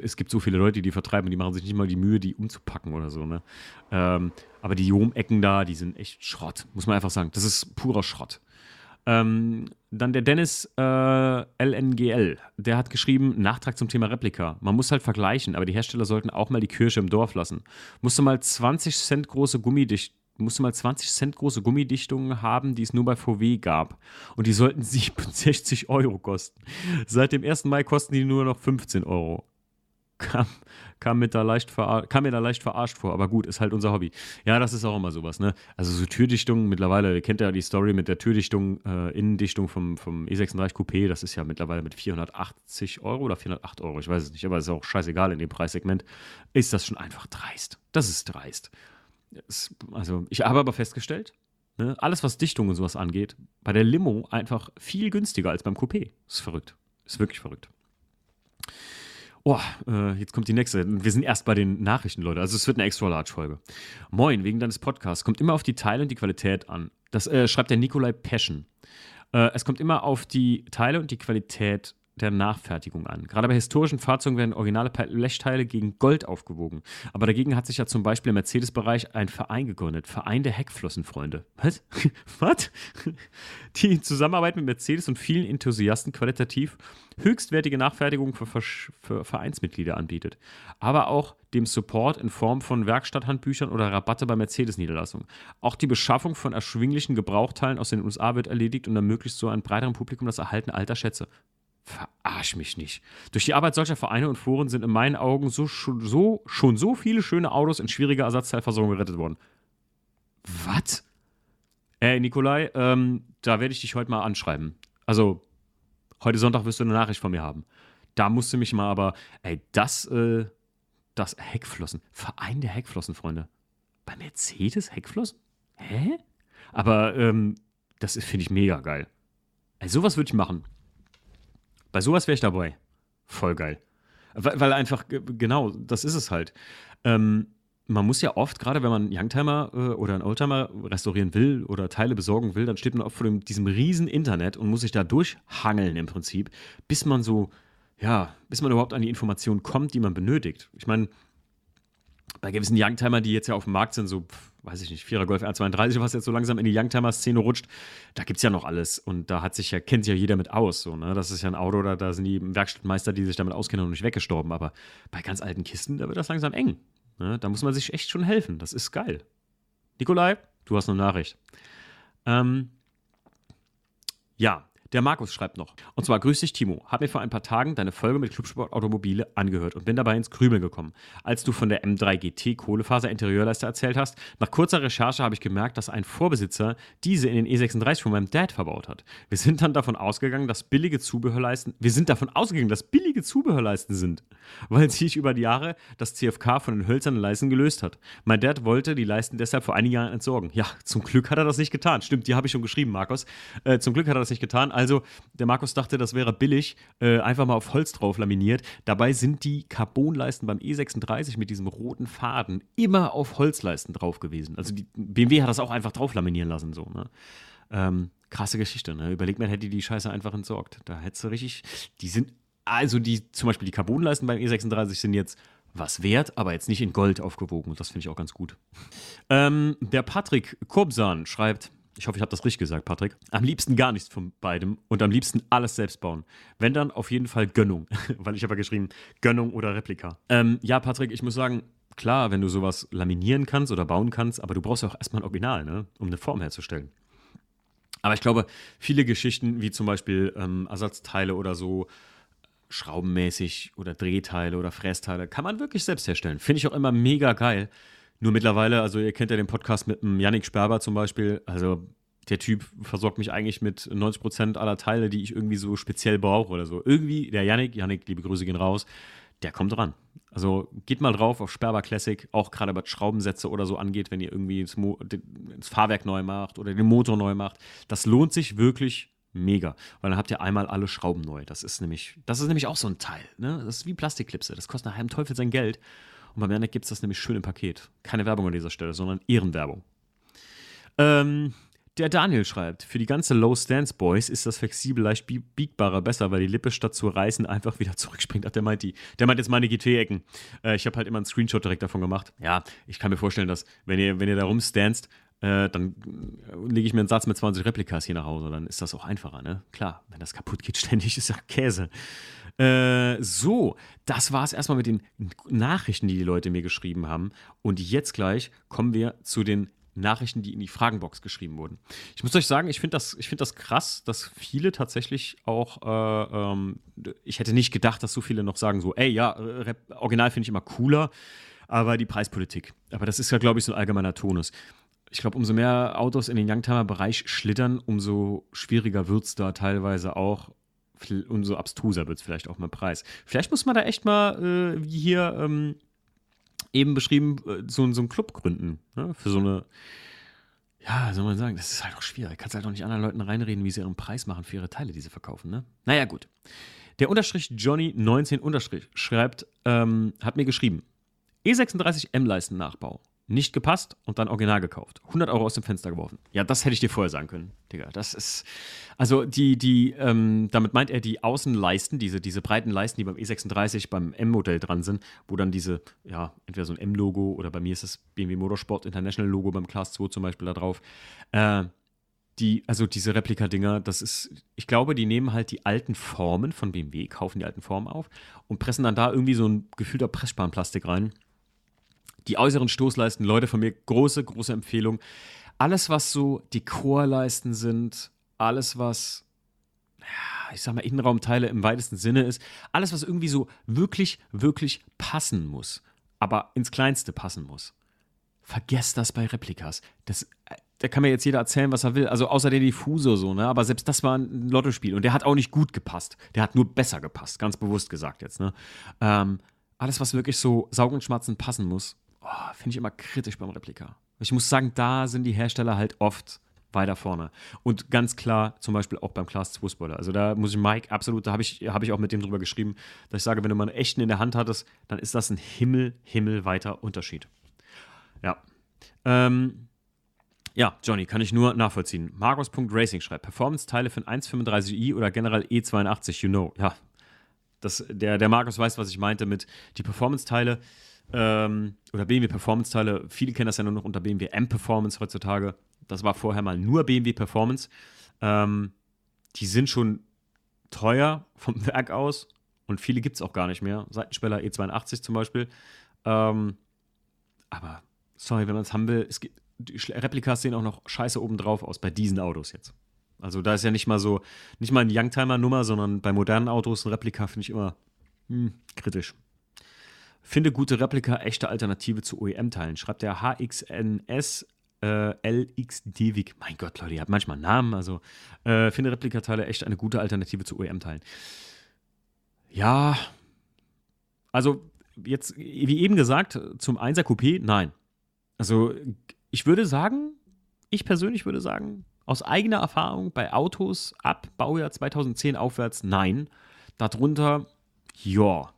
Es gibt so viele Leute, die vertreiben, die machen sich nicht mal die Mühe, die umzupacken oder so, ne? Ähm, aber die Jom-Ecken da, die sind echt Schrott, muss man einfach sagen. Das ist purer Schrott. Ähm, dann der Dennis äh, LNGL, der hat geschrieben, Nachtrag zum Thema Replika. Man muss halt vergleichen, aber die Hersteller sollten auch mal die Kirche im Dorf lassen. Musste mal 20 Cent große Gummidicht musste mal 20 Cent große Gummidichtungen haben, die es nur bei VW gab. Und die sollten 67 Euro kosten. Seit dem 1. Mai kosten die nur noch 15 Euro kam, kam, mit da leicht kam mir da leicht verarscht vor, aber gut, ist halt unser Hobby. Ja, das ist auch immer sowas, ne? Also so Türdichtungen, mittlerweile, ihr kennt ja die Story mit der Türdichtung, äh, Innendichtung vom, vom E36 Coupé, das ist ja mittlerweile mit 480 Euro oder 408 Euro, ich weiß es nicht, aber ist auch scheißegal in dem Preissegment, ist das schon einfach dreist. Das ist dreist. Das, also, ich habe aber festgestellt, ne, alles was Dichtung und sowas angeht, bei der Limo einfach viel günstiger als beim Coupé. Ist verrückt. Ist wirklich verrückt. Oh, äh, jetzt kommt die nächste. Wir sind erst bei den Nachrichten, Leute. Also es wird eine extra large Folge. Moin, wegen deines Podcasts. Kommt immer auf die Teile und die Qualität an. Das äh, schreibt der Nikolai Peschen. Äh, es kommt immer auf die Teile und die Qualität der Nachfertigung an. Gerade bei historischen Fahrzeugen werden originale Blechteile gegen Gold aufgewogen. Aber dagegen hat sich ja zum Beispiel im Mercedes-Bereich ein Verein gegründet. Verein der Heckflossenfreunde. Was? Was? Die in Zusammenarbeit mit Mercedes und vielen Enthusiasten qualitativ höchstwertige Nachfertigung für, für Vereinsmitglieder anbietet. Aber auch dem Support in Form von Werkstatthandbüchern oder Rabatte bei Mercedes-Niederlassungen. Auch die Beschaffung von erschwinglichen Gebrauchteilen aus den USA wird erledigt und ermöglicht so einem breiteren Publikum das Erhalten alter Schätze. Verarsch mich nicht. Durch die Arbeit solcher Vereine und Foren sind in meinen Augen so, so, schon so viele schöne Autos in schwieriger Ersatzteilversorgung gerettet worden. Was? Ey, Nikolai, ähm, da werde ich dich heute mal anschreiben. Also, heute Sonntag wirst du eine Nachricht von mir haben. Da musst du mich mal aber, ey, das, äh, das Heckflossen. Verein der Heckflossen, Bei Mercedes Heckflossen? Hä? Aber, ähm, das finde ich mega geil. Ey, sowas würde ich machen. Bei sowas wäre ich dabei. Voll geil. Weil, weil, einfach, genau, das ist es halt. Ähm, man muss ja oft, gerade wenn man einen Youngtimer äh, oder einen Oldtimer restaurieren will oder Teile besorgen will, dann steht man oft vor dem, diesem riesen Internet und muss sich da durchhangeln im Prinzip, bis man so, ja, bis man überhaupt an die Informationen kommt, die man benötigt. Ich meine, bei gewissen Youngtimer, die jetzt ja auf dem Markt sind, so, weiß ich nicht, 4er Golf R32, was jetzt so langsam in die Youngtimer-Szene rutscht, da gibt es ja noch alles. Und da hat sich ja, kennt sich ja jeder mit aus. So, ne? Das ist ja ein Auto, da, da sind die Werkstattmeister, die sich damit auskennen, noch nicht weggestorben. Aber bei ganz alten Kisten, da wird das langsam eng. Ne? Da muss man sich echt schon helfen. Das ist geil. Nikolai, du hast eine Nachricht. Ähm, ja, der Markus schreibt noch. Und zwar, grüß dich, Timo. Hab mir vor ein paar Tagen deine Folge mit Clubsport Automobile angehört und bin dabei ins Krümeln gekommen. Als du von der M3 GT Kohlefaser Interieurleiste erzählt hast, nach kurzer Recherche habe ich gemerkt, dass ein Vorbesitzer diese in den E36 von meinem Dad verbaut hat. Wir sind dann davon ausgegangen, dass billige Zubehörleisten, wir sind davon ausgegangen, dass billige Zubehörleisten sind, weil sich über die Jahre das CFK von den hölzernen Leisten gelöst hat. Mein Dad wollte die Leisten deshalb vor einigen Jahren entsorgen. Ja, zum Glück hat er das nicht getan. Stimmt, die habe ich schon geschrieben, Markus. Äh, zum Glück hat er das nicht getan. Also also, der Markus dachte, das wäre billig, äh, einfach mal auf Holz drauf laminiert. Dabei sind die Carbonleisten beim E36 mit diesem roten Faden immer auf Holzleisten drauf gewesen. Also, die BMW hat das auch einfach drauf laminieren lassen, so, ne? Ähm, krasse Geschichte, ne? Überlegt man, hätte die Scheiße einfach entsorgt. Da hättest du richtig. Die sind, also die, zum Beispiel die Carbonleisten beim E36 sind jetzt was wert, aber jetzt nicht in Gold aufgewogen. Und das finde ich auch ganz gut. Ähm, der Patrick Kobsan schreibt: ich hoffe, ich habe das richtig gesagt, Patrick. Am liebsten gar nichts von beidem und am liebsten alles selbst bauen. Wenn dann auf jeden Fall Gönnung, weil ich habe ja geschrieben Gönnung oder Replika. Ähm, ja, Patrick, ich muss sagen, klar, wenn du sowas laminieren kannst oder bauen kannst, aber du brauchst ja auch erstmal ein Original, ne, um eine Form herzustellen. Aber ich glaube, viele Geschichten, wie zum Beispiel ähm, Ersatzteile oder so, schraubenmäßig oder Drehteile oder Frästeile, kann man wirklich selbst herstellen. Finde ich auch immer mega geil. Nur mittlerweile, also ihr kennt ja den Podcast mit dem Yannick Sperber zum Beispiel, also der Typ versorgt mich eigentlich mit 90% aller Teile, die ich irgendwie so speziell brauche oder so. Irgendwie, der Yannick, Yannick, liebe Grüße gehen raus, der kommt ran. Also geht mal drauf auf Sperber Classic, auch gerade was Schraubensätze oder so angeht, wenn ihr irgendwie das, das, Fahrwerk neu macht oder den Motor neu macht. Das lohnt sich wirklich mega, weil dann habt ihr einmal alle Schrauben neu. Das ist nämlich, das ist nämlich auch so ein Teil. Ne? Das ist wie Plastikklipse. Das kostet nach einem Teufel sein Geld. Und bei Werner gibt es das nämlich schön im Paket. Keine Werbung an dieser Stelle, sondern Ehrenwerbung. Ähm, der Daniel schreibt, für die ganze Low Stance Boys ist das flexibel leicht biegbarer besser, weil die Lippe statt zu reißen einfach wieder zurückspringt. Ach, der meint die. Der meint jetzt meine GT-Ecken. Äh, ich habe halt immer einen Screenshot direkt davon gemacht. Ja, ich kann mir vorstellen, dass wenn ihr, wenn ihr da rumstanzt, äh, dann lege ich mir einen Satz mit 20 Replikas hier nach Hause. Dann ist das auch einfacher, ne? Klar, wenn das kaputt geht ständig, ist ja Käse. Äh, so, das war es erstmal mit den Nachrichten, die die Leute mir geschrieben haben. Und jetzt gleich kommen wir zu den Nachrichten, die in die Fragenbox geschrieben wurden. Ich muss euch sagen, ich finde das, find das krass, dass viele tatsächlich auch, äh, ähm, ich hätte nicht gedacht, dass so viele noch sagen, so, ey, ja, Rap, Original finde ich immer cooler, aber die Preispolitik. Aber das ist ja, glaube ich, so ein allgemeiner Tonus. Ich glaube, umso mehr Autos in den Youngtimer-Bereich schlittern, umso schwieriger wird es da teilweise auch umso abstruser wird es vielleicht auch mal Preis. Vielleicht muss man da echt mal, äh, wie hier ähm, eben beschrieben, äh, so, so einen Club gründen. Ne? Für so eine, ja, soll man sagen, das ist halt auch schwierig. Kannst halt auch nicht anderen Leuten reinreden, wie sie ihren Preis machen für ihre Teile, die sie verkaufen. Ne? Naja, gut. Der Unterstrich Johnny19 Unterstrich schreibt, ähm, hat mir geschrieben, E36 M-Leisten-Nachbau nicht gepasst und dann original gekauft. 100 Euro aus dem Fenster geworfen. Ja, das hätte ich dir vorher sagen können, Digga. Das ist, also die, die, ähm, damit meint er die Außenleisten, diese, diese breiten Leisten, die beim E36, beim M-Modell dran sind, wo dann diese, ja, entweder so ein M-Logo oder bei mir ist das BMW Motorsport International Logo beim Class 2 zum Beispiel da drauf. Äh, die, also diese Replika-Dinger, das ist, ich glaube, die nehmen halt die alten Formen von BMW, kaufen die alten Formen auf und pressen dann da irgendwie so ein gefühlter Pressspanplastik rein die äußeren Stoßleisten, Leute von mir, große, große Empfehlung. Alles, was so Dekorleisten sind, alles, was, ich sag mal, Innenraumteile im weitesten Sinne ist, alles, was irgendwie so wirklich, wirklich passen muss, aber ins Kleinste passen muss. Vergesst das bei Replikas. Das, äh, da kann mir jetzt jeder erzählen, was er will. Also außer der Diffusor so, ne? Aber selbst das war ein Lottospiel und der hat auch nicht gut gepasst. Der hat nur besser gepasst, ganz bewusst gesagt jetzt, ne? Ähm, alles, was wirklich so saugen und passen muss, oh, finde ich immer kritisch beim Replika. Ich muss sagen, da sind die Hersteller halt oft weiter vorne. Und ganz klar, zum Beispiel auch beim Class 2 Spoiler. Also da muss ich Mike absolut, da habe ich, hab ich auch mit dem drüber geschrieben, dass ich sage, wenn du mal einen echten in der Hand hattest, dann ist das ein Himmel, Himmel weiter Unterschied. Ja. Ähm, ja, Johnny, kann ich nur nachvollziehen. Markus.racing schreibt, Performance-Teile für ein 135i oder generell E82, you know. Ja, das, der, der Markus weiß, was ich meinte mit die Performance-Teile ähm, oder BMW Performance-Teile. Viele kennen das ja nur noch unter BMW M-Performance heutzutage. Das war vorher mal nur BMW Performance. Ähm, die sind schon teuer vom Werk aus und viele gibt es auch gar nicht mehr. Seitenspeller E82 zum Beispiel. Ähm, aber sorry, wenn man es haben will, es gibt, die Replikas sehen auch noch scheiße obendrauf aus bei diesen Autos jetzt. Also da ist ja nicht mal so, nicht mal eine Youngtimer-Nummer, sondern bei modernen Autos ein Replika finde ich immer hm, kritisch. Finde gute Replika echte Alternative zu OEM-Teilen. Schreibt der HXNS äh, LXDWIG. Mein Gott, Leute, ihr habt manchmal Namen. Also äh, finde Replikateile echt eine gute Alternative zu OEM-Teilen. Ja, also jetzt, wie eben gesagt, zum 1er Coupé, nein. Also ich würde sagen, ich persönlich würde sagen, aus eigener Erfahrung bei Autos ab Baujahr 2010 aufwärts, nein. Darunter, ja.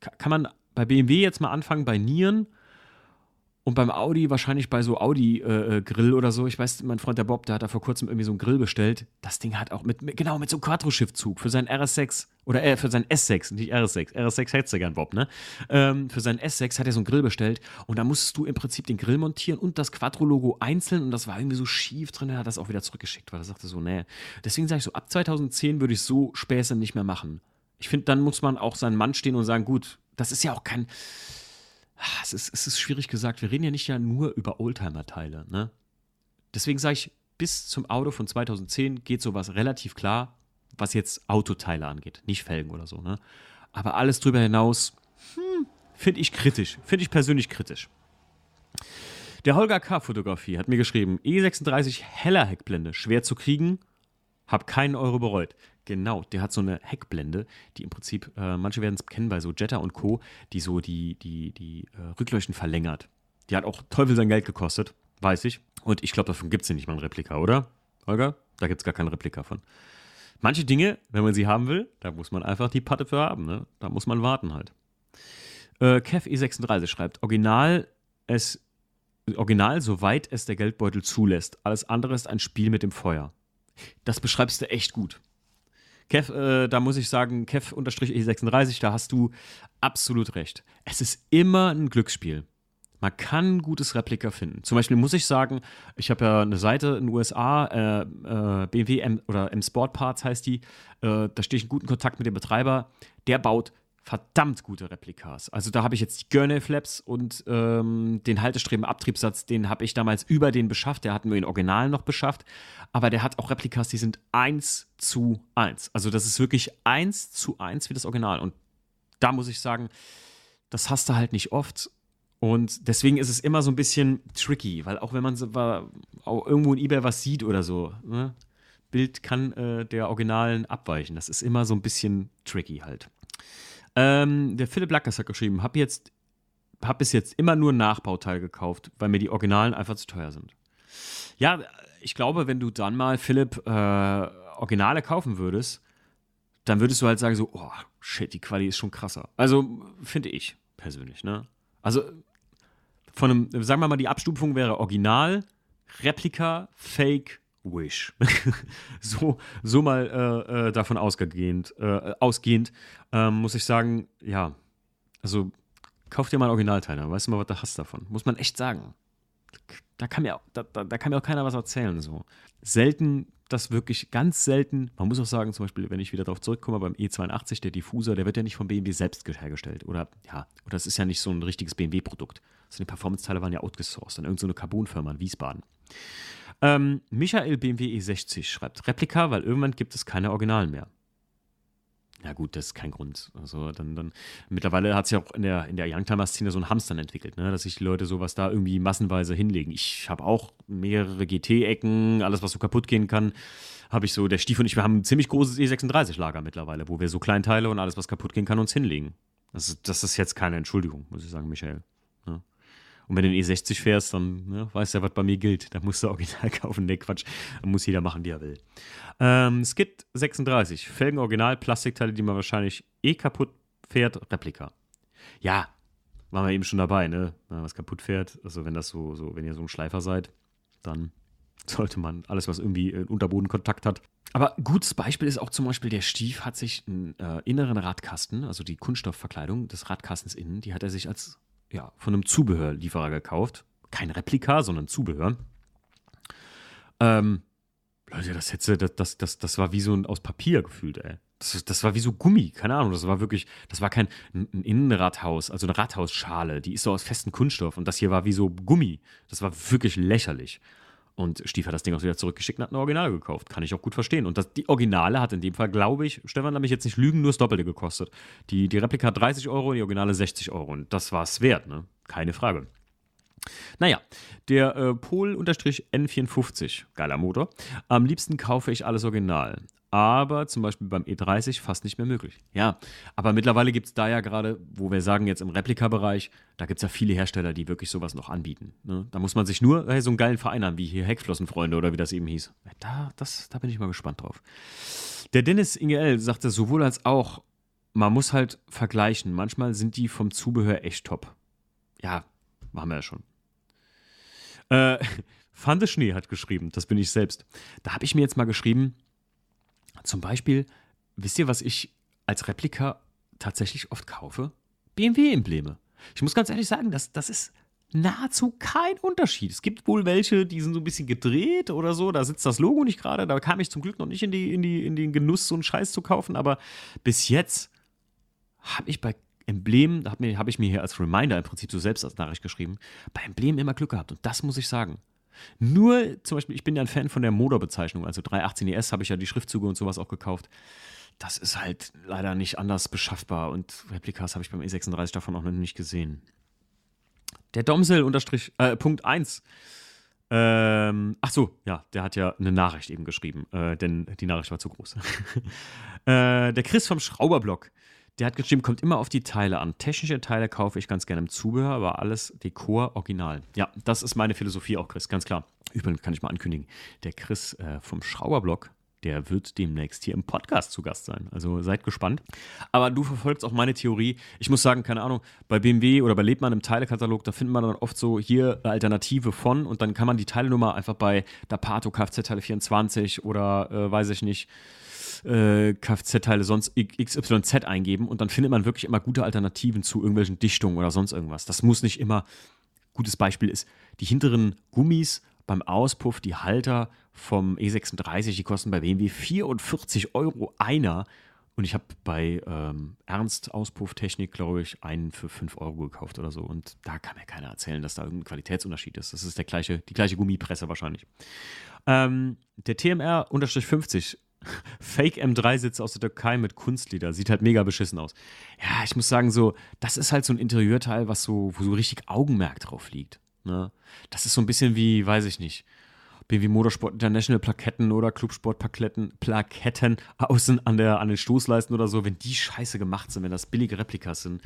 Kann man bei BMW jetzt mal anfangen, bei Nieren und beim Audi wahrscheinlich bei so Audi-Grill äh, äh oder so. Ich weiß, mein Freund der Bob, der hat da vor kurzem irgendwie so einen Grill bestellt. Das Ding hat auch mit, mit genau, mit so einem Quattro-Schiffzug für sein RS6 oder äh, für sein S6, nicht RS6. RS6 hättest du gern, Bob, ne? Ähm, für sein S6 hat er so einen Grill bestellt und da musstest du im Prinzip den Grill montieren und das Quattro-Logo einzeln und das war irgendwie so schief drin. Er hat das auch wieder zurückgeschickt, weil er sagte so, nee. Deswegen sage ich so, ab 2010 würde ich so Späße nicht mehr machen. Ich finde, dann muss man auch seinen Mann stehen und sagen, gut, das ist ja auch kein Ah, es ist, es ist schwierig gesagt. Wir reden ja nicht ja nur über Oldtimer-Teile. Ne? Deswegen sage ich, bis zum Auto von 2010 geht sowas relativ klar, was jetzt Autoteile angeht, nicht Felgen oder so. Ne? Aber alles drüber hinaus, hm, finde ich kritisch. Finde ich persönlich kritisch. Der Holger K. Fotografie hat mir geschrieben: E36 heller Heckblende, schwer zu kriegen, hab keinen Euro bereut. Genau, der hat so eine Heckblende, die im Prinzip, äh, manche werden es kennen bei so Jetta und Co., die so die, die, die äh, Rückleuchten verlängert. Die hat auch Teufel sein Geld gekostet, weiß ich. Und ich glaube, davon gibt es ja nicht mal ein Replika, oder? Holger? Da gibt es gar kein Replika von. Manche Dinge, wenn man sie haben will, da muss man einfach die Patte für haben. Ne? Da muss man warten halt. Äh, Kev E36 schreibt, Original es Original, soweit es der Geldbeutel zulässt. Alles andere ist ein Spiel mit dem Feuer. Das beschreibst du echt gut. Kev, äh, da muss ich sagen, Kev-E36, da hast du absolut recht. Es ist immer ein Glücksspiel. Man kann ein gutes Replika finden. Zum Beispiel muss ich sagen, ich habe ja eine Seite in den USA, äh, äh, BMW M oder M Sport Parts heißt die. Äh, da stehe ich in guten Kontakt mit dem Betreiber. Der baut verdammt gute Replikas. Also da habe ich jetzt die Gurney Flaps und ähm, den Haltestreben-Abtriebssatz, den habe ich damals über den beschafft. Der hat nur den Original noch beschafft. Aber der hat auch Replikas, die sind 1 zu 1. Also das ist wirklich 1 zu 1 wie das Original. Und da muss ich sagen, das hast du halt nicht oft. Und deswegen ist es immer so ein bisschen tricky, weil auch wenn man so, irgendwo in eBay was sieht oder so, ne? Bild kann äh, der Originalen abweichen. Das ist immer so ein bisschen tricky halt. Ähm, der Philipp Lackers hat geschrieben, hab jetzt, hab bis jetzt immer nur Nachbauteil gekauft, weil mir die Originalen einfach zu teuer sind. Ja, ich glaube, wenn du dann mal Philipp äh, Originale kaufen würdest, dann würdest du halt sagen so, oh, shit, die Quali ist schon krasser. Also, finde ich persönlich, ne? Also, von einem, sagen wir mal, die Abstufung wäre Original, Replika, Fake, Wish. so, so mal äh, äh, davon ausgehend, äh, ausgehend ähm, muss ich sagen, ja, also kauf dir mal ein Originalteil, dann weißt du mal, was du hast davon. Muss man echt sagen. Da kann mir, da, da, da kann mir auch keiner was erzählen. So. Selten, das wirklich ganz selten. Man muss auch sagen, zum Beispiel, wenn ich wieder darauf zurückkomme, beim E82, der Diffuser, der wird ja nicht vom BMW selbst hergestellt. Oder ja, oder das ist ja nicht so ein richtiges BMW-Produkt. Also die Performance-Teile waren ja outgesourced an irgendeine so Carbon-Firma in Wiesbaden. Ähm, Michael BMW E60 schreibt Replika, weil irgendwann gibt es keine Originalen mehr. Ja gut, das ist kein Grund. Also dann, dann mittlerweile hat es ja auch in der, in der Youngtimer-Szene so ein Hamstern entwickelt, ne? dass sich die Leute sowas da irgendwie massenweise hinlegen. Ich habe auch mehrere GT-Ecken, alles, was so kaputt gehen kann, habe ich so, der Stief und ich, wir haben ein ziemlich großes E36-Lager mittlerweile, wo wir so Kleinteile und alles, was kaputt gehen kann, uns hinlegen. Das, das ist jetzt keine Entschuldigung, muss ich sagen, Michael. Und wenn du den E60 fährst, dann ne, weißt du ja, was bei mir gilt. Da musst du original kaufen. Nee, Quatsch. Da muss jeder machen, wie er will. Ähm, Skid 36. Felgen original, Plastikteile, die man wahrscheinlich eh kaputt fährt, Replika. Ja, waren wir eben schon dabei, ne? Wenn was kaputt fährt, also wenn das so, so, wenn ihr so ein Schleifer seid, dann sollte man alles, was irgendwie äh, Unterbodenkontakt hat. Aber gutes Beispiel ist auch zum Beispiel, der Stief hat sich einen äh, inneren Radkasten, also die Kunststoffverkleidung des Radkastens innen, die hat er sich als, ja, von einem Zubehörlieferer gekauft. Kein Replika, sondern Zubehör. Ähm, Leute, das hätte, das, das, das, das war wie so ein aus Papier gefühlt, ey. Das, das war wie so Gummi, keine Ahnung. Das war wirklich, das war kein ein Innenradhaus, also eine Rathausschale, die ist so aus festem Kunststoff. Und das hier war wie so Gummi. Das war wirklich lächerlich. Und Stief hat das Ding auch wieder zurückgeschickt und hat ein Original gekauft. Kann ich auch gut verstehen. Und das, die Originale hat in dem Fall, glaube ich, Stefan, lass mich jetzt nicht lügen, nur das Doppelte gekostet. Die, die Replika hat 30 Euro, die Originale 60 Euro. Und das war es wert, ne? Keine Frage. Naja, der äh, Pol-N54, geiler Motor. Am liebsten kaufe ich alles original. Aber zum Beispiel beim E30 fast nicht mehr möglich. Ja, aber mittlerweile gibt es da ja gerade, wo wir sagen jetzt im Replika-Bereich, da gibt es ja viele Hersteller, die wirklich sowas noch anbieten. Ne? Da muss man sich nur hey, so einen geilen Verein haben, wie hier Heckflossenfreunde oder wie das eben hieß. Da, das, da bin ich mal gespannt drauf. Der Dennis Ingel sagte sowohl als auch, man muss halt vergleichen. Manchmal sind die vom Zubehör echt top. Ja, machen wir ja schon. Äh, Fande Schnee hat geschrieben, das bin ich selbst. Da habe ich mir jetzt mal geschrieben, zum Beispiel, wisst ihr, was ich als Replika tatsächlich oft kaufe? BMW-Embleme. Ich muss ganz ehrlich sagen, das, das ist nahezu kein Unterschied. Es gibt wohl welche, die sind so ein bisschen gedreht oder so, da sitzt das Logo nicht gerade, da kam ich zum Glück noch nicht in, die, in, die, in den Genuss, so einen Scheiß zu kaufen, aber bis jetzt habe ich bei Emblem, da habe hab ich mir hier als Reminder im Prinzip so selbst als Nachricht geschrieben, bei Emblem immer Glück gehabt. Und das muss ich sagen. Nur, zum Beispiel, ich bin ja ein Fan von der Motorbezeichnung. Also 318 ES habe ich ja die Schriftzüge und sowas auch gekauft. Das ist halt leider nicht anders beschaffbar. Und Replikas habe ich beim E36 davon auch noch nicht gesehen. Der Domsel unterstrich, äh, Punkt 1. Ähm, ach so, ja, der hat ja eine Nachricht eben geschrieben, äh, denn die Nachricht war zu groß. äh, der Chris vom Schrauberblock. Der hat geschrieben, kommt immer auf die Teile an. Technische Teile kaufe ich ganz gerne im Zubehör, aber alles Dekor original. Ja, das ist meine Philosophie auch, Chris, ganz klar. Übrigens kann ich mal ankündigen, der Chris äh, vom Schrauberblock, der wird demnächst hier im Podcast zu Gast sein. Also seid gespannt. Aber du verfolgst auch meine Theorie. Ich muss sagen, keine Ahnung, bei BMW oder bei Lebmann im Teilekatalog, da findet man dann oft so hier eine Alternative von und dann kann man die Teilnummer einfach bei Dapato Kfz Teile 24 oder äh, weiß ich nicht, äh, Kfz-Teile sonst XYZ eingeben und dann findet man wirklich immer gute Alternativen zu irgendwelchen Dichtungen oder sonst irgendwas. Das muss nicht immer. Gutes Beispiel ist, die hinteren Gummis beim Auspuff, die Halter vom E36, die kosten bei BMW 44 Euro einer. Und ich habe bei ähm, Ernst Auspufftechnik, glaube ich, einen für 5 Euro gekauft oder so. Und da kann mir keiner erzählen, dass da irgendein Qualitätsunterschied ist. Das ist der gleiche, die gleiche Gummipresse wahrscheinlich. Ähm, der TMR-50 Fake M3-Sitz aus der Türkei mit Kunstleder. Sieht halt mega beschissen aus. Ja, ich muss sagen, so, das ist halt so ein Interieurteil, was so, wo so richtig Augenmerk drauf liegt. Ne? Das ist so ein bisschen wie, weiß ich nicht, BMW Motorsport International Plaketten oder Clubsport Plaketten, Plaketten außen an, der, an den Stoßleisten oder so. Wenn die scheiße gemacht sind, wenn das billige Replikas sind,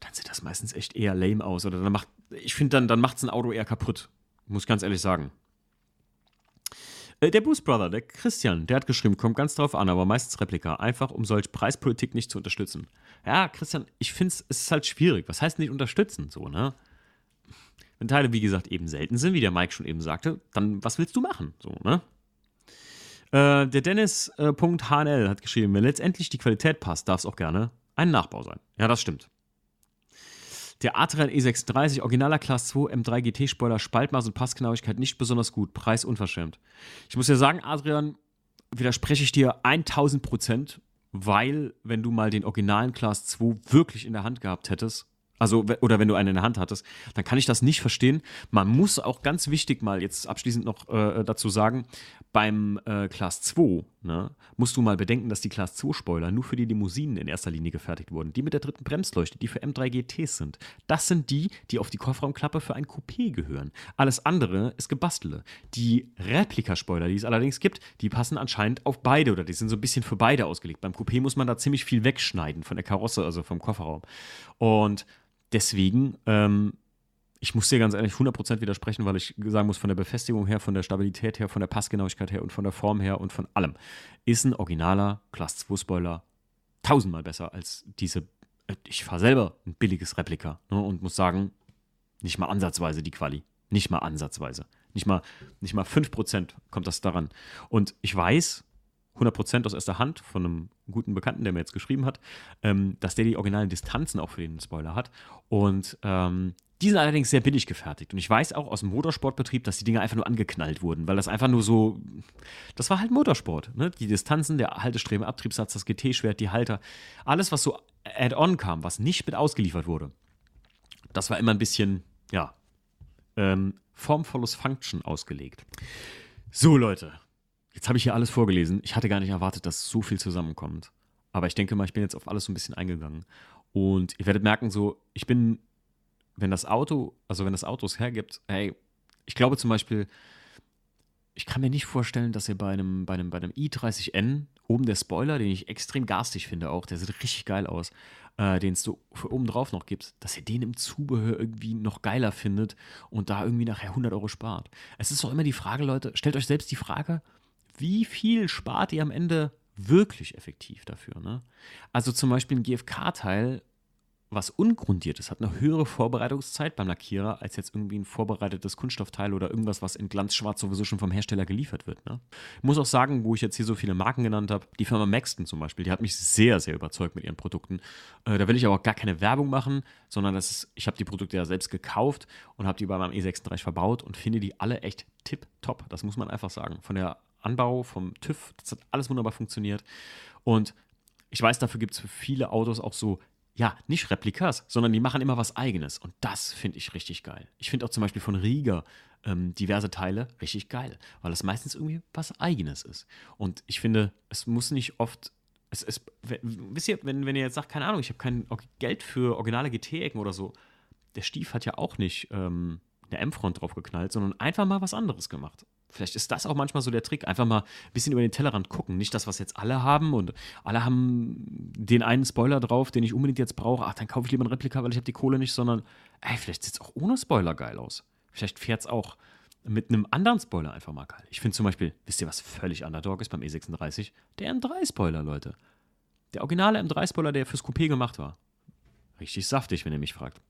dann sieht das meistens echt eher lame aus. Oder dann macht, ich finde, dann, dann macht es ein Auto eher kaputt. Muss ich ganz ehrlich sagen. Äh, der Boost Brother, der Christian, der hat geschrieben, kommt ganz drauf an, aber meistens Replika, einfach um solch Preispolitik nicht zu unterstützen. Ja, Christian, ich finde es ist halt schwierig. Was heißt nicht unterstützen, so, ne? Wenn Teile, wie gesagt, eben selten sind, wie der Mike schon eben sagte, dann was willst du machen, so, ne? Äh, der Dennis.hnl äh, hat geschrieben, wenn letztendlich die Qualität passt, darf es auch gerne ein Nachbau sein. Ja, das stimmt. Der Adrian E36, originaler Class 2 M3 GT Spoiler, Spaltmaß und Passgenauigkeit nicht besonders gut, Preis unverschämt. Ich muss ja sagen, Adrian, widerspreche ich dir 1000 Prozent, weil, wenn du mal den originalen Class 2 wirklich in der Hand gehabt hättest, also, oder wenn du einen in der Hand hattest, dann kann ich das nicht verstehen. Man muss auch ganz wichtig mal jetzt abschließend noch äh, dazu sagen, beim äh, Class 2 ne, musst du mal bedenken, dass die Class 2 Spoiler nur für die Limousinen in erster Linie gefertigt wurden. Die mit der dritten Bremsleuchte, die für M3 GTs sind. Das sind die, die auf die Kofferraumklappe für ein Coupé gehören. Alles andere ist Gebastele. Die Replika-Spoiler, die es allerdings gibt, die passen anscheinend auf beide oder die sind so ein bisschen für beide ausgelegt. Beim Coupé muss man da ziemlich viel wegschneiden von der Karosse, also vom Kofferraum. Und deswegen, ähm, ich muss dir ganz ehrlich 100% widersprechen, weil ich sagen muss, von der Befestigung her, von der Stabilität her, von der Passgenauigkeit her und von der Form her und von allem, ist ein originaler Class 2 Spoiler tausendmal besser als diese ich fahre selber ein billiges Replika ne, und muss sagen, nicht mal ansatzweise die Quali. Nicht mal ansatzweise. Nicht mal, nicht mal 5% kommt das daran. Und ich weiß, 100% aus erster Hand von einem guten Bekannten, der mir jetzt geschrieben hat, ähm, dass der die originalen Distanzen auch für den Spoiler hat. Und ähm, die sind allerdings sehr billig gefertigt. Und ich weiß auch aus dem Motorsportbetrieb, dass die Dinge einfach nur angeknallt wurden, weil das einfach nur so, das war halt Motorsport. Ne? Die Distanzen, der Haltestreben, Abtriebssatz, das GT-Schwert, die Halter, alles, was so add-on kam, was nicht mit ausgeliefert wurde, das war immer ein bisschen, ja, ähm, Form follows Function ausgelegt. So, Leute, Jetzt habe ich hier alles vorgelesen. Ich hatte gar nicht erwartet, dass so viel zusammenkommt. Aber ich denke mal, ich bin jetzt auf alles so ein bisschen eingegangen. Und ihr werdet merken, so, ich bin, wenn das Auto, also wenn das Auto es hergibt, hey, ich glaube zum Beispiel, ich kann mir nicht vorstellen, dass ihr bei einem, bei einem, bei einem i30N oben der Spoiler, den ich extrem garstig finde auch, der sieht richtig geil aus, äh, den es du für oben drauf noch gibst, dass ihr den im Zubehör irgendwie noch geiler findet und da irgendwie nachher 100 Euro spart. Es ist doch immer die Frage, Leute, stellt euch selbst die Frage, wie viel spart ihr am Ende wirklich effektiv dafür? Ne? Also zum Beispiel ein GFK-Teil, was ungrundiert ist, hat eine höhere Vorbereitungszeit beim Lackierer als jetzt irgendwie ein vorbereitetes Kunststoffteil oder irgendwas, was in Glanzschwarz sowieso schon vom Hersteller geliefert wird. Ne? Ich muss auch sagen, wo ich jetzt hier so viele Marken genannt habe, die Firma Maxton zum Beispiel, die hat mich sehr, sehr überzeugt mit ihren Produkten. Äh, da will ich aber auch gar keine Werbung machen, sondern das ist, ich habe die Produkte ja selbst gekauft und habe die bei meinem E36 verbaut und finde die alle echt tipp-top. Das muss man einfach sagen. Von der Anbau, vom TÜV, das hat alles wunderbar funktioniert. Und ich weiß, dafür gibt es für viele Autos auch so, ja, nicht Replikas, sondern die machen immer was Eigenes. Und das finde ich richtig geil. Ich finde auch zum Beispiel von Rieger ähm, diverse Teile richtig geil, weil das meistens irgendwie was Eigenes ist. Und ich finde, es muss nicht oft. Es, es, wisst ihr, wenn, wenn ihr jetzt sagt, keine Ahnung, ich habe kein Geld für originale GT-Ecken oder so, der Stief hat ja auch nicht ähm, eine M-Front draufgeknallt, sondern einfach mal was anderes gemacht. Vielleicht ist das auch manchmal so der Trick, einfach mal ein bisschen über den Tellerrand gucken. Nicht das, was jetzt alle haben und alle haben den einen Spoiler drauf, den ich unbedingt jetzt brauche. Ach, dann kaufe ich lieber ein Replika, weil ich habe die Kohle nicht, sondern ey, vielleicht sieht es auch ohne Spoiler geil aus. Vielleicht fährt es auch mit einem anderen Spoiler einfach mal geil. Ich finde zum Beispiel, wisst ihr, was völlig Underdog ist beim E36? Der M3-Spoiler, Leute. Der originale M3-Spoiler, der fürs Coupé gemacht war. Richtig saftig, wenn ihr mich fragt.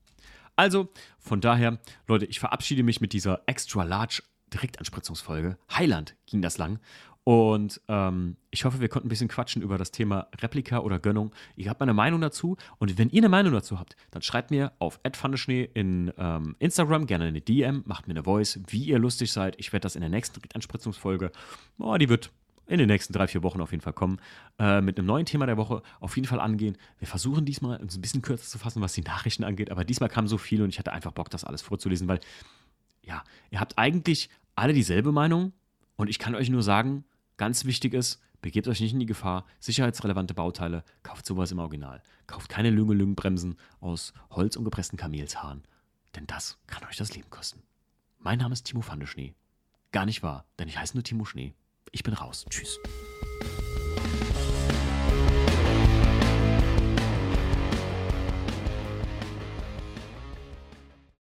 Also, von daher, Leute, ich verabschiede mich mit dieser Extra Large Direktanspritzungsfolge. Heiland ging das lang. Und ähm, ich hoffe, wir konnten ein bisschen quatschen über das Thema Replika oder Gönnung. Ihr habt meine Meinung dazu. Und wenn ihr eine Meinung dazu habt, dann schreibt mir auf @pfandeschnee in ähm, Instagram gerne eine DM, macht mir eine Voice, wie ihr lustig seid. Ich werde das in der nächsten Direktanspritzungsfolge, oh, die wird in den nächsten drei, vier Wochen auf jeden Fall kommen, äh, mit einem neuen Thema der Woche auf jeden Fall angehen. Wir versuchen diesmal uns ein bisschen kürzer zu fassen, was die Nachrichten angeht, aber diesmal kam so viel und ich hatte einfach Bock, das alles vorzulesen, weil ja, ihr habt eigentlich alle dieselbe Meinung und ich kann euch nur sagen, ganz wichtig ist, begebt euch nicht in die Gefahr, sicherheitsrelevante Bauteile, kauft sowas im Original. Kauft keine Lüngelüngenbremsen aus Holz und gepressten Kamelshaaren, denn das kann euch das Leben kosten. Mein Name ist Timo Fandeschnee. Gar nicht wahr, denn ich heiße nur Timo Schnee. Ich bin raus. Tschüss.